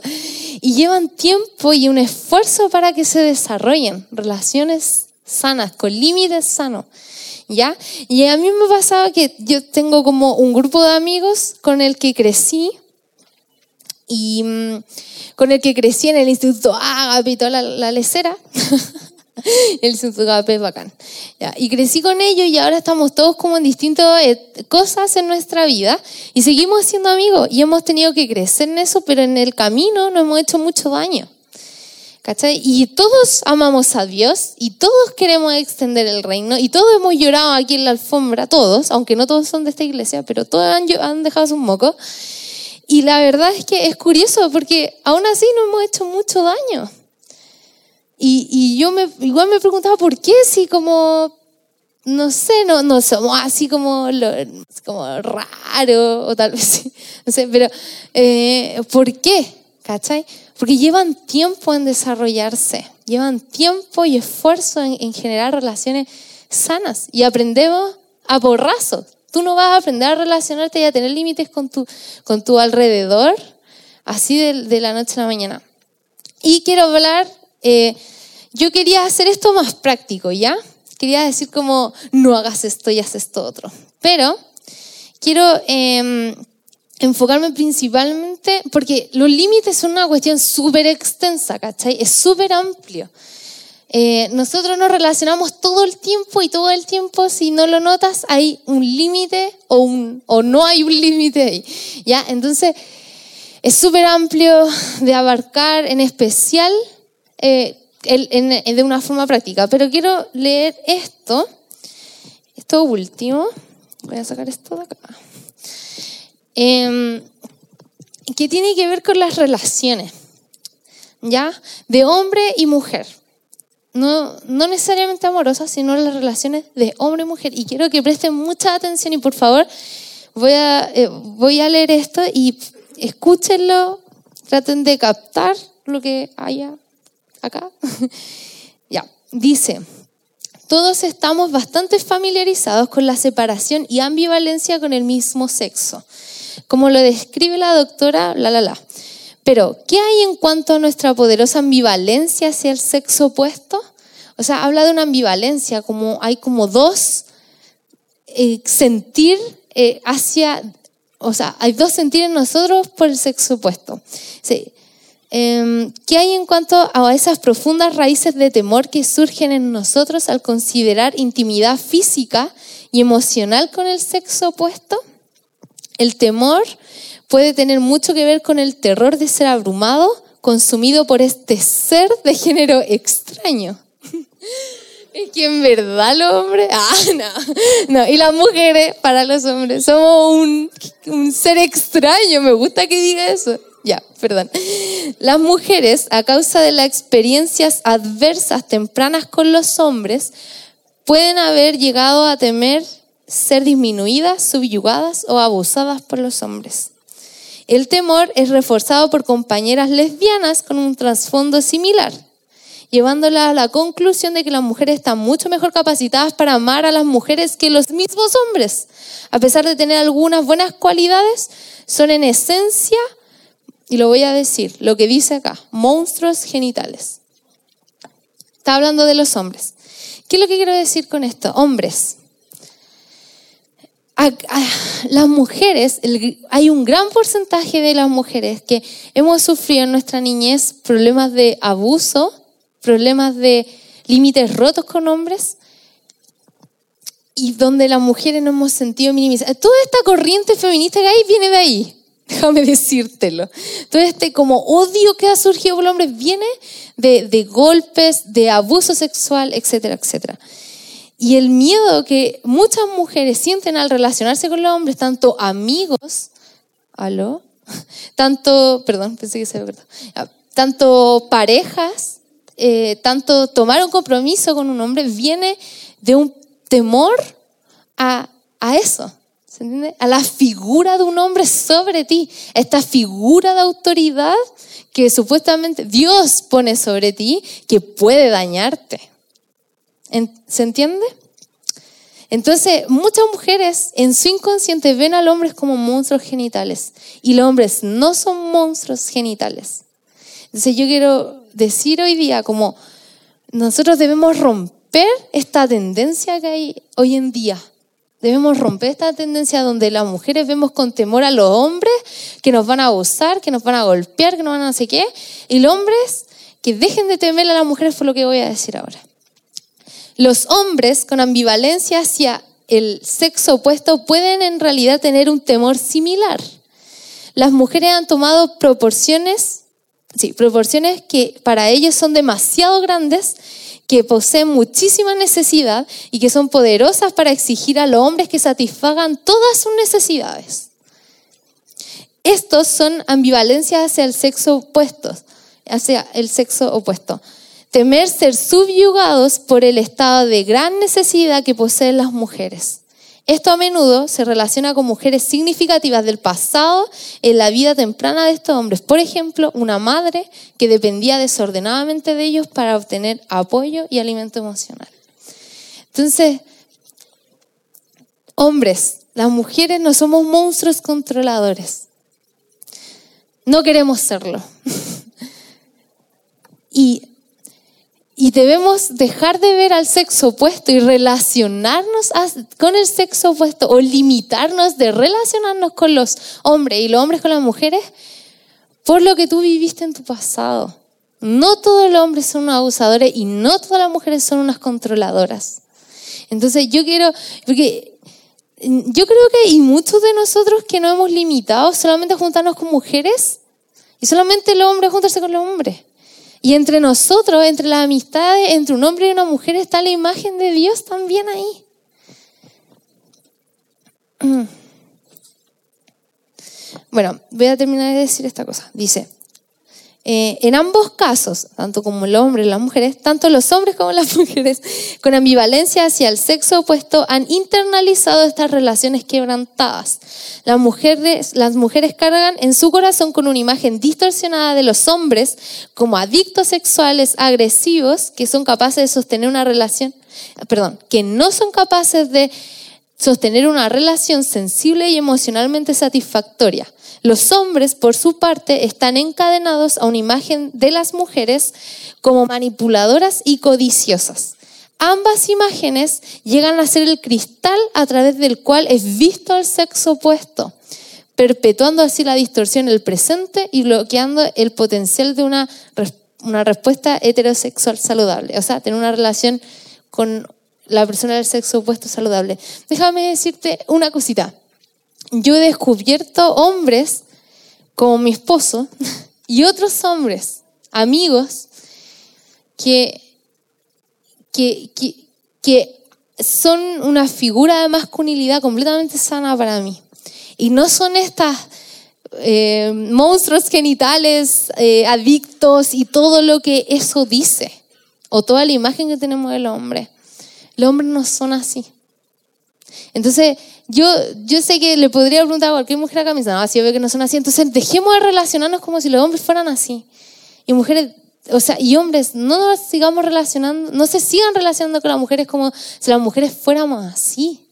Y llevan tiempo y un esfuerzo para que se desarrollen relaciones sanas, con límites sanos. ¿Ya? Y a mí me pasaba que yo tengo como un grupo de amigos con el que crecí, y mm, con el que crecí en el Instituto Agape y toda la, la. el Agape es bacán. Y crecí con ellos y ahora estamos todos como en distintas eh, cosas en nuestra vida y seguimos siendo amigos y hemos tenido que crecer en eso, pero en el camino nos hemos hecho mucho daño. ¿Cachai? Y todos amamos a Dios y todos queremos extender el reino y todos hemos llorado aquí en la alfombra, todos, aunque no todos son de esta iglesia, pero todos han, han dejado su moco. Y la verdad es que es curioso porque aún así no hemos hecho mucho daño. Y, y yo me, igual me preguntaba por qué, si como, no sé, no, no somos así como, lo, como raro, o tal vez sí, no sé, pero eh, ¿por qué? ¿Cachai? Porque llevan tiempo en desarrollarse, llevan tiempo y esfuerzo en, en generar relaciones sanas y aprendemos a porrazos. Tú no vas a aprender a relacionarte y a tener límites con tu, con tu alrededor así de, la noche a la mañana. Y quiero hablar, eh, yo quería hacer esto más práctico, ¿ya? Quería decir como, no hagas esto y haz esto otro. Pero quiero em, enfocarme principalmente, porque los límites son una cuestión súper extensa, ¿cachai? Es súper amplio. Eh, nosotros nos relacionamos todo el tiempo y todo el tiempo, si no lo notas, hay un límite o, un, o no hay un límite ahí. ¿ya? Entonces, es súper amplio de abarcar, en especial eh, de una forma práctica. Pero quiero leer esto, esto último. Voy a sacar esto de acá. Em, que tiene que ver con las relaciones, ¿ya? De hombre y mujer no, no necesariamente amorosas, sino las relaciones de hombre y mujer. Y quiero que presten mucha atención y por favor voy a, eh, voy a leer esto y escúchenlo, traten de captar lo que haya acá. ya, dice, todos estamos bastante familiarizados con la separación y ambivalencia con el mismo sexo, como lo describe la doctora La La La. Pero, ¿qué hay en cuanto a nuestra poderosa ambivalencia hacia el sexo opuesto? O sea, habla de una ambivalencia, como hay como dos eh, sentir eh, hacia, o sea, hay dos sentir en nosotros por el sexo opuesto. Sí. Em, ¿Qué hay en cuanto a esas profundas raíces de temor que surgen en nosotros al considerar intimidad física y emocional con el sexo opuesto? El temor puede tener mucho que ver con el terror de ser abrumado, consumido por este ser de género extraño. Es que en verdad los hombres, ah, no, no, y las mujeres para los hombres somos un, un ser extraño, me gusta que diga eso, ya, perdón. Las mujeres, a causa de las experiencias adversas tempranas con los hombres, pueden haber llegado a temer ser disminuidas, subyugadas o abusadas por los hombres. El temor es reforzado por compañeras lesbianas con un trasfondo similar, llevándolas a la conclusión de que las mujeres están mucho mejor capacitadas para amar a las mujeres que los mismos hombres. A pesar de tener algunas buenas cualidades, son en esencia, y lo voy a decir, lo que dice acá, monstruos genitales. Está hablando de los hombres. ¿Qué es lo que quiero decir con esto? Hombres, las mujeres, hay un gran porcentaje de las mujeres que hemos sufrido en nuestra niñez problemas de abuso, problemas de límites rotos con hombres y donde las mujeres no hemos sentido minimizadas. Toda esta corriente feminista que hay viene de ahí, déjame decírtelo. Todo este como odio que ha surgido por los hombres viene de, de golpes, de abuso sexual, etcétera, etcétera. Y el miedo que muchas mujeres sienten al relacionarse con los hombres, tanto amigos, ¿aló? Tanto, perdón, pensé que se había tanto parejas, eh, tanto tomar un compromiso con un hombre, viene de un temor a, a eso, ¿se entiende? A la figura de un hombre sobre ti, esta figura de autoridad que supuestamente Dios pone sobre ti que puede dañarte. ¿Se entiende? Entonces, muchas mujeres en su inconsciente ven al hombre como monstruos genitales y los hombres no son monstruos genitales. Entonces, yo quiero decir hoy día como nosotros debemos romper esta tendencia que hay hoy en día. Debemos romper esta tendencia donde las mujeres vemos con temor a los hombres que nos van a abusar, que nos van a golpear, que nos van a no sé qué, y los hombres que dejen de temer a las mujeres fue lo que voy a decir ahora. Los hombres con ambivalencia hacia el sexo opuesto pueden en realidad tener un temor similar. Las mujeres han tomado proporciones, sí, proporciones que para ellos son demasiado grandes, que poseen muchísima necesidad y que son poderosas para exigir a los hombres que satisfagan todas sus necesidades. Estos son ambivalencias hacia el sexo opuesto, hacia el sexo opuesto temer ser subyugados por el estado de gran necesidad que poseen las mujeres. Esto a menudo se relaciona con mujeres significativas del pasado en la vida temprana de estos hombres. Por ejemplo, una madre que dependía desordenadamente de ellos para obtener apoyo y alimento emocional. Entonces, hombres, las mujeres no somos monstruos controladores. No queremos serlo. y y debemos dejar de ver al sexo opuesto y relacionarnos con el sexo opuesto o limitarnos de relacionarnos con los hombres y los hombres con las mujeres por lo que tú viviste en tu pasado. No todos los hombres son unos abusadores y no todas las mujeres son unas controladoras. Entonces yo quiero, porque yo creo que hay muchos de nosotros que no hemos limitado solamente a juntarnos con mujeres y solamente los hombres juntarse con los hombres. Y entre nosotros, entre las amistades, entre un hombre y una mujer, está la imagen de Dios también ahí. Bueno, voy a terminar de decir esta cosa. Dice, eh, en ambos casos, tanto como el hombre y las mujeres, tanto los hombres como las mujeres, con ambivalencia hacia el sexo opuesto, han internalizado estas relaciones quebrantadas. Las mujeres, las mujeres cargan en su corazón con una imagen distorsionada de los hombres como adictos sexuales agresivos que son capaces de sostener una relación, perdón, que no son capaces de sostener una relación sensible y emocionalmente satisfactoria los hombres, por su parte, están encadenados a una imagen de las mujeres como manipuladoras y codiciosas. Ambas imágenes llegan a ser el cristal a través del cual es visto el sexo opuesto, perpetuando así la distorsión en el presente y bloqueando el potencial de una, una respuesta heterosexual saludable. O sea, tener una relación con la persona del sexo opuesto saludable. Déjame decirte una cosita yo he descubierto hombres como mi esposo y otros hombres, amigos, que, que, que, son una figura de masculinidad completamente sana para mí. Y no son estas eh, monstruos genitales, eh, adictos y todo lo que eso dice, o toda la imagen que tenemos del hombre. Los hombres no son así. Entonces, yo, yo sé que le podría preguntar a cualquier mujer acá, me dice, no, así veo que no son así. Entonces, dejemos de relacionarnos como si los hombres fueran así. Y mujeres, o sea, y hombres, no nos sigamos relacionando, no se sigan relacionando con las mujeres como si las mujeres fuéramos así.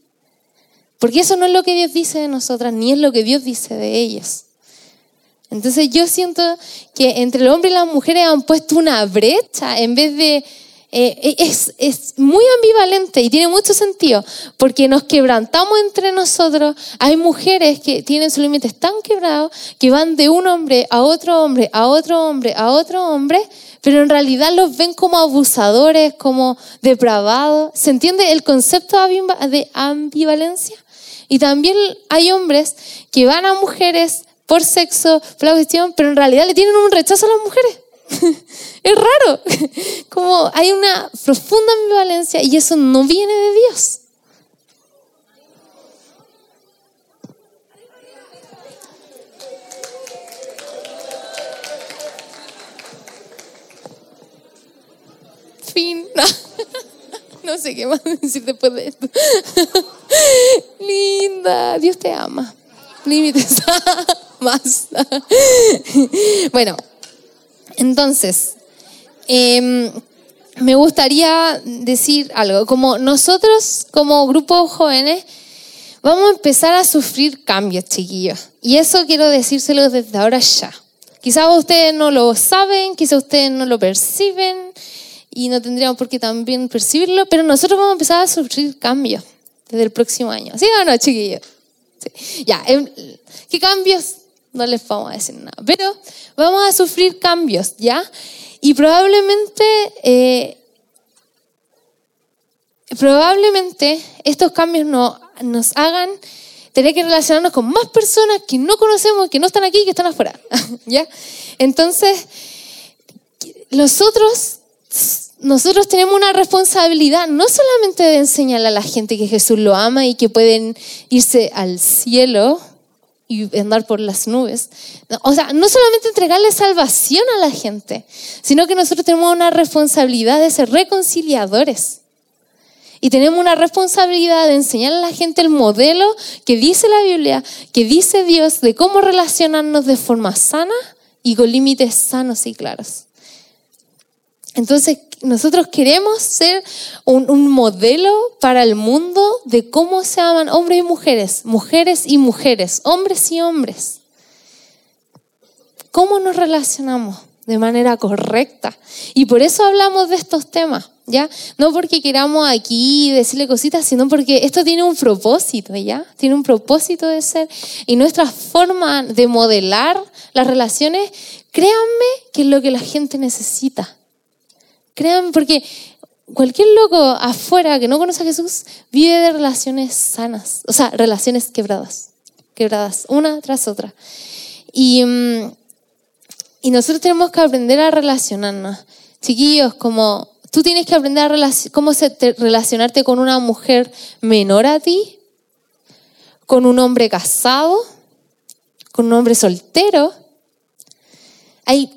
Porque eso no es lo que Dios dice de nosotras, ni es lo que Dios dice de ellas. Entonces yo siento que entre el hombre y las mujeres han puesto una brecha en vez de... Eh, es, es, muy ambivalente y tiene mucho sentido porque nos quebrantamos entre nosotros. Hay mujeres que tienen sus límites tan quebrados que van de un hombre a otro hombre, a otro hombre, a otro hombre, pero en realidad los ven como abusadores, como depravados. ¿Se entiende el concepto de ambivalencia? Y también hay hombres que van a mujeres por sexo, por la cuestión, pero en realidad le tienen un rechazo a las mujeres. es raro. Como hay una profunda ambivalencia y eso no viene de Dios. Fin. No sé qué más decir después de esto. Linda, Dios te ama. Límites. más. bueno, entonces, em, me gustaría decir algo. Como nosotros, como grupo jóvenes, vamos a empezar a sufrir cambios, chiquillos. Y eso quiero decírselo desde ahora ya. Quizás ustedes no lo saben, quizás ustedes no lo perciben y no tendríamos por qué también percibirlo, pero nosotros vamos a empezar a sufrir cambios desde el próximo año. ¿Sí o no, chiquillos? Ya, em, ¿qué cambios? No les vamos a decir nada. Pero vamos a sufrir cambios, ¿ya? Y probablemente, eh, probablemente estos cambios no, nos hagan tener que relacionarnos con más personas que no conocemos, que no están aquí, que están afuera, ¿ya? Entonces, nosotros, nosotros tenemos una responsabilidad no solamente de enseñar a la gente que Jesús lo ama y que pueden irse al cielo, y andar por las nubes. O sea, no solamente entregarle salvación a la gente, sino que nosotros tenemos una responsabilidad de ser reconciliadores. Y tenemos una responsabilidad de enseñar a la gente el modelo que dice la Biblia, que dice Dios de cómo relacionarnos de forma sana y con límites sanos y claros. Entonces, nosotros queremos ser un, modelo para el mundo de cómo se aman hombres y mujeres, mujeres y mujeres, hombres y hombres. ¿Cómo nos relacionamos de manera correcta? Y por eso hablamos de estos temas, ¿ya? No porque queramos aquí decirle cositas, sino porque esto tiene un propósito, ¿ya? Tiene un propósito de ser. Y nuestra forma de modelar las relaciones, créanme que es lo que la gente necesita. Crean, porque cualquier loco afuera que no conoce a Jesús vive de relaciones sanas, o sea, relaciones quebradas, quebradas, una tras otra. Y, mm, y nosotros tenemos que aprender a relacionarnos. Chiquillos, como tú tienes que aprender a cómo relacionarte con una mujer menor a ti, con un hombre casado, con un hombre soltero. Hay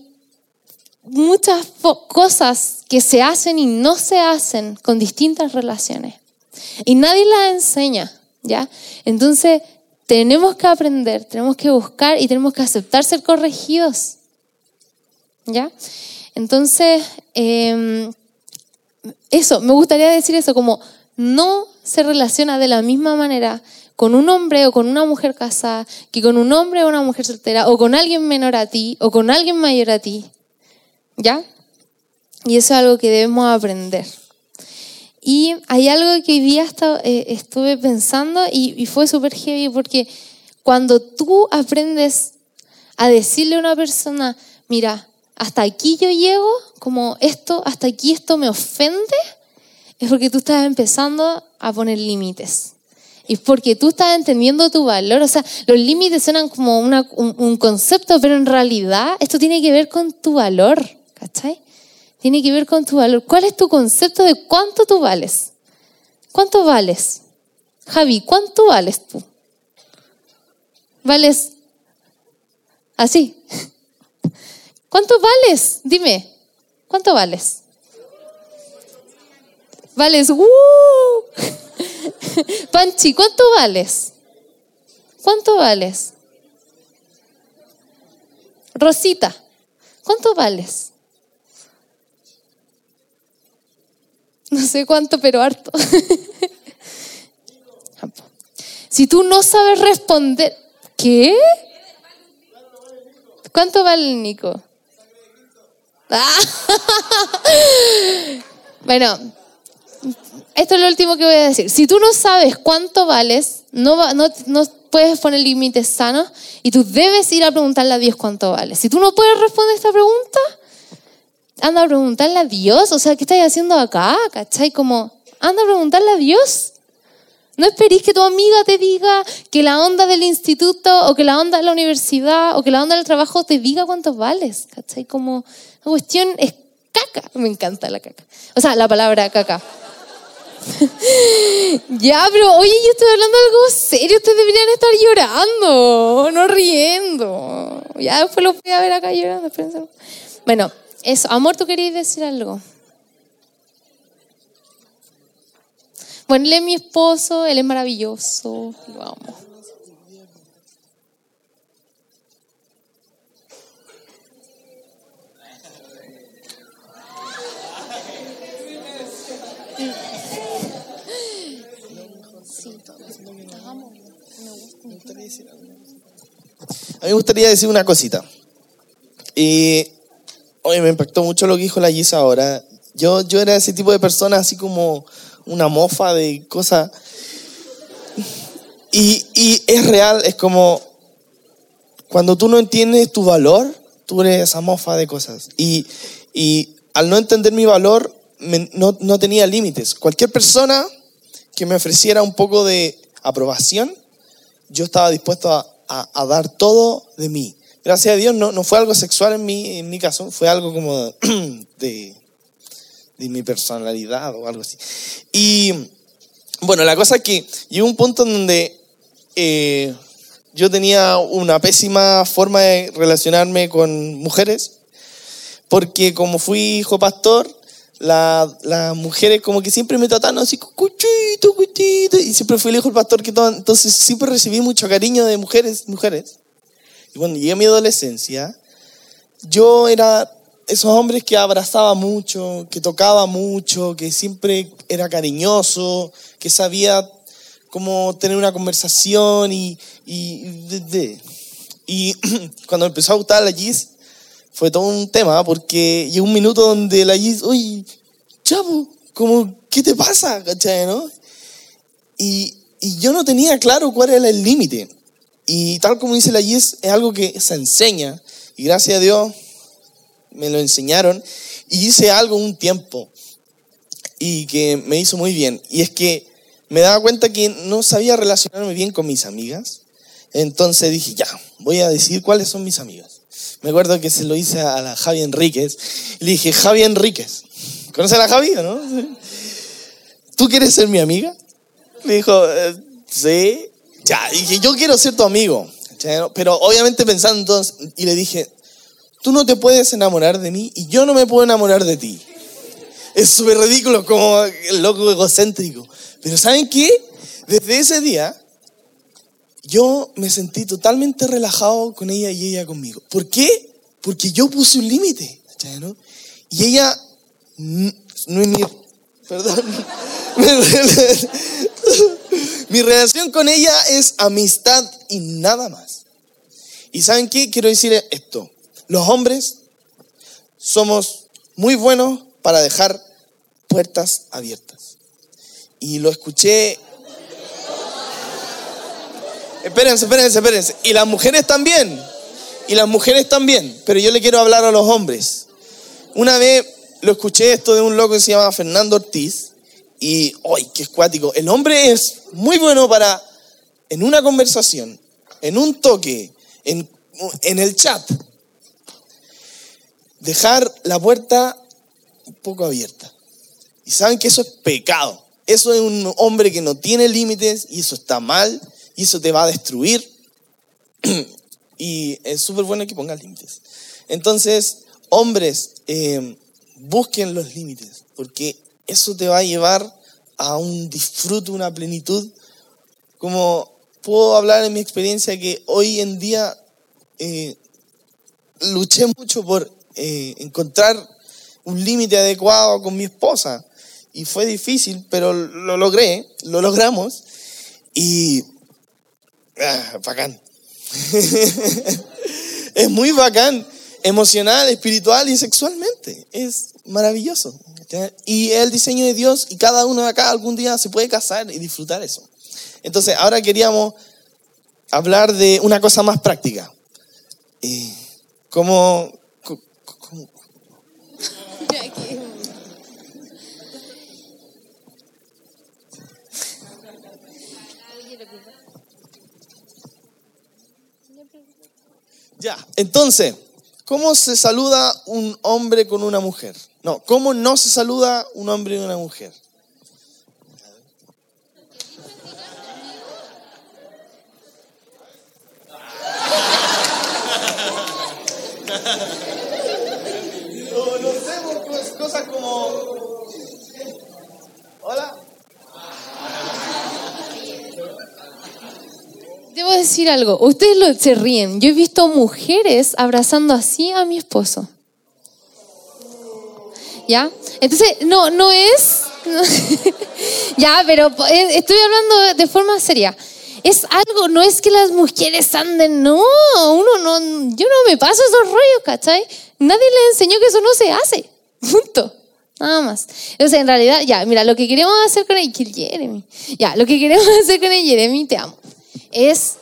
muchas cosas que se hacen y no se hacen con distintas relaciones. Y nadie las enseña, ¿ya? Entonces, tenemos que aprender, tenemos que buscar y tenemos que aceptar ser corregidos, ¿ya? Entonces, em, eso, me gustaría decir eso, como no se relaciona de la misma manera con un hombre o con una mujer casada que con un hombre o una mujer soltera o con alguien menor a ti o con alguien mayor a ti. ¿Ya? Y eso es algo que debemos aprender. Y hay algo que hoy día eh, estuve pensando y, fue súper heavy porque cuando tú aprendes a decirle a una persona, mira, hasta aquí yo llego, como esto, hasta aquí esto me ofende, es porque tú estás empezando a poner límites. Y porque tú estás entendiendo tu valor. O sea, los límites suenan como un concepto, pero en realidad esto tiene que ver con tu valor. ¿Cachai? Tiene que ver con tu valor. ¿Cuál es tu concepto de cuánto tú vales? ¿Cuánto vales? Javi, ¿cuánto vales tú? ¿Vales Así. ¿Cuánto vales? Dime, ¿cuánto vales? Vales, ¡uh! Panchi, ¿cuánto vales? ¿Cuánto vales? Rosita, ¿cuánto vales? No sé cuánto, pero harto. si tú no sabes responder, ¿qué? ¿Cuánto vale el Nico? bueno, esto es lo último que voy a decir. Si tú no sabes cuánto vales, no puedes poner límites sanos y tú debes ir a preguntarle a Dios cuánto vales. Si tú no puedes responder esta pregunta, anda a preguntarle a Dios. O sea, ¿qué estás haciendo acá? ¿Cachai? Como, anda a preguntarle a Dios. No esperéis que tu amiga te diga que la onda del instituto o que la onda de la universidad o que la onda del trabajo te diga cuánto vales. ¿Cachai? Como la cuestión es caca. Me encanta la caca. O sea, la palabra caca. ya, pero oye, yo estoy hablando de algo serio. Ustedes deberían estar llorando, no riendo. Ya después lo voy a ver acá llorando. Bueno, eso. Amor, ¿tú querías decir algo? Bueno, él es mi esposo, él es maravilloso, lo amo. A mí me gustaría decir una cosita. Y hoy me impactó mucho lo que dijo la Gisa ahora. Yo, yo era ese tipo de persona así como una mofa de cosas. Y, y es real, es como cuando tú no entiendes tu valor, tú eres esa mofa de cosas. Y, y al no entender mi valor, no, no, tenía límites. Cualquier persona que me ofreciera un poco de aprobación, yo estaba dispuesto a, a, dar todo de mí. Gracias a Dios no, no fue algo sexual en mi, en mi caso, fue algo como de, de mi personalidad o algo así. Y bueno, la cosa es que llegó un punto donde eh, yo tenía una pésima forma de relacionarme con mujeres, porque como fui hijo pastor, las mujeres como que siempre me trataban así, cuchito, cuchito, y siempre fui el hijo del pastor que todo, entonces siempre recibí mucho cariño de mujeres, mujeres. Y cuando llegué a mi adolescencia, yo era esos hombres que abrazaba mucho, que tocaba mucho, que siempre era cariñoso, que sabía cómo tener una conversación y, y, y cuando empezó a gustar la Gis, fue todo un tema porque llegó un minuto donde la Gis, uy, chavo, como, ¿qué te pasa? ¿Cachai, no? Y, y yo no tenía claro cuál era el límite. Y tal como dice la Gis, es algo que se enseña. Y gracias a Dios, me lo enseñaron y hice algo un tiempo y que me hizo muy bien. Y es que me daba cuenta que no sabía relacionarme bien con mis amigas. Entonces dije, ya, voy a decir cuáles son mis amigas. Me acuerdo que se lo hice a la Javi Enríquez. Le dije, Javi Enríquez. ¿Conoce a la Javi no? ¿Tú quieres ser mi amiga? Me dijo, eh, sí. Ya, yo quiero ser tu amigo. Pero obviamente pensando entonces, y le dije, Tú no te puedes enamorar de mí y yo no me puedo enamorar de ti. Es súper ridículo, como el loco egocéntrico. Pero ¿saben qué? Desde ese día, yo me sentí totalmente relajado con ella y ella conmigo. ¿Por qué? Porque yo puse un límite. ¿no? Y ella, no mi... Perdón. mi relación con ella es amistad y nada más. ¿Y saben qué? Quiero decir esto. Los hombres somos muy buenos para dejar puertas abiertas. Y lo escuché. Espérense, espérense, espérense. Y las mujeres también. Y las mujeres también. Pero yo le quiero hablar a los hombres. Una vez lo escuché esto de un loco que se llama Fernando Ortiz. Y, ¡ay, qué escuático! El hombre es muy bueno para, en una conversación, en un toque, en, en el chat, dejar la puerta un poco abierta. Y saben que eso es pecado. Eso es un hombre que no tiene límites y eso está mal y eso te va a destruir. y es súper bueno que pongas límites. Entonces, hombres, eh, busquen los límites, porque eso te va a llevar a un disfrute, una plenitud. Como puedo hablar en mi experiencia que hoy en día eh, luché mucho por eh, encontrar un límite adecuado con mi esposa. Y fue difícil, pero lo logré, lo logramos. Y... Ah, bacán. es muy bacán, emocional, espiritual y sexualmente. Es maravilloso. Y el diseño de Dios y cada uno de acá algún día se puede casar y disfrutar eso. Entonces, ahora queríamos hablar de una cosa más práctica. Eh, ¿Cómo, Ya, entonces, ¿cómo se saluda un hombre con una mujer? No, ¿cómo no se saluda un hombre y una mujer? No, no sé, cosas como... Hola. Debo decir algo, ustedes lo, se ríen. Yo he visto mujeres abrazando así a mi esposo. Entonces, no, no es... ya, pero eh, estoy hablando de forma seria. Es algo, no es que las mujeres anden, no, uno no, yo no me paso esos rollos, ¿cachai? Nadie le enseñó que eso no se hace, punto. Nada más. Entonces, en realidad, ya, mira, lo que queremos hacer con el Jeremy, ya, lo que queremos hacer con el Jeremy, te amo es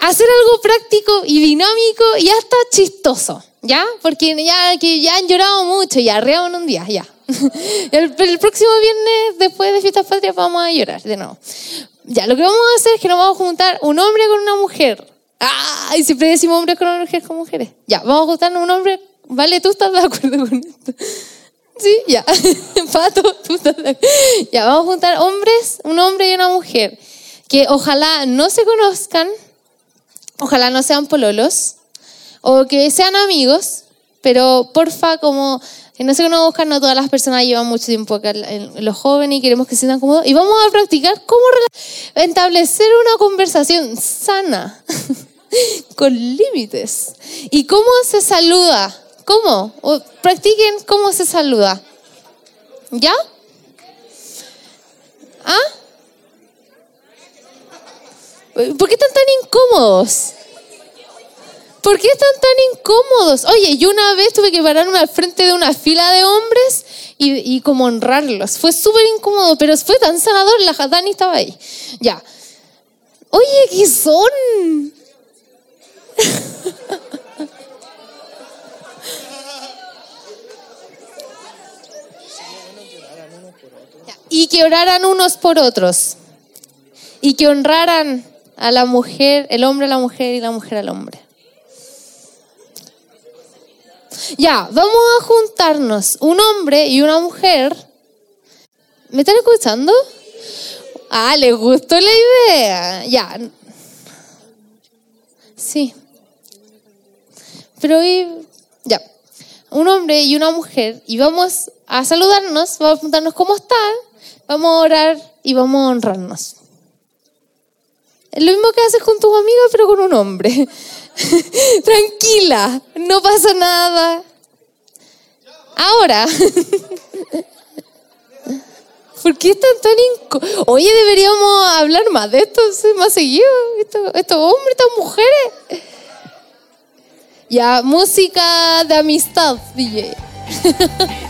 hacer algo práctico y dinámico y hasta chistoso, ¿ya? Porque ya, que ya han llorado mucho, ya, en un día, ya. El, próximo viernes, después de Fiestas Patrias, vamos a llorar de nuevo. Ya, lo que vamos a hacer es que nos vamos a juntar un hombre con una mujer. ¡Ah! Y siempre decimos hombres con una mujer con mujeres. Ya, vamos a juntarnos un hombre. Vale, ¿tú estás de acuerdo con esto? Sí, ya. Pato, tú estás de acuerdo. Ya, vamos a juntar hombres, un hombre y una mujer que ojalá no se conozcan, ojalá no sean pololos, o que sean amigos, pero porfa, como no se conozcan, no todas las personas llevan mucho tiempo acá, los jóvenes y queremos que se sientan cómodos, y vamos a practicar cómo establecer una conversación sana, con límites, y cómo se saluda, cómo, practiquen cómo se saluda, ¿ya? ¿Ah? ¿Por qué están tan incómodos? ¿Por qué están tan incómodos? Oye, yo una vez tuve que pararme al frente de una fila de hombres y, como honrarlos. Fue súper incómodo, pero fue tan sanador. La Dani estaba ahí. Ya. Oye, ¿qué son? y que oraran unos por otros. Y que honraran a la mujer, el hombre a la mujer y la mujer al hombre. Ya, vamos a juntarnos un hombre y una mujer. ¿Me están escuchando? Ah, les gustó la idea. Ya. Sí. Pero hoy, ya. Un hombre y una mujer. Y vamos a saludarnos, vamos a preguntarnos cómo están, vamos a orar y vamos a honrarnos. Es lo mismo que haces con tus amigos, pero con un hombre. Tranquila, no pasa nada. Ahora. ¿Por qué están tan incómodos? Oye, deberíamos hablar más de esto, más seguido. Estos, hombres, estas mujeres. Ya, música de amistad, DJ.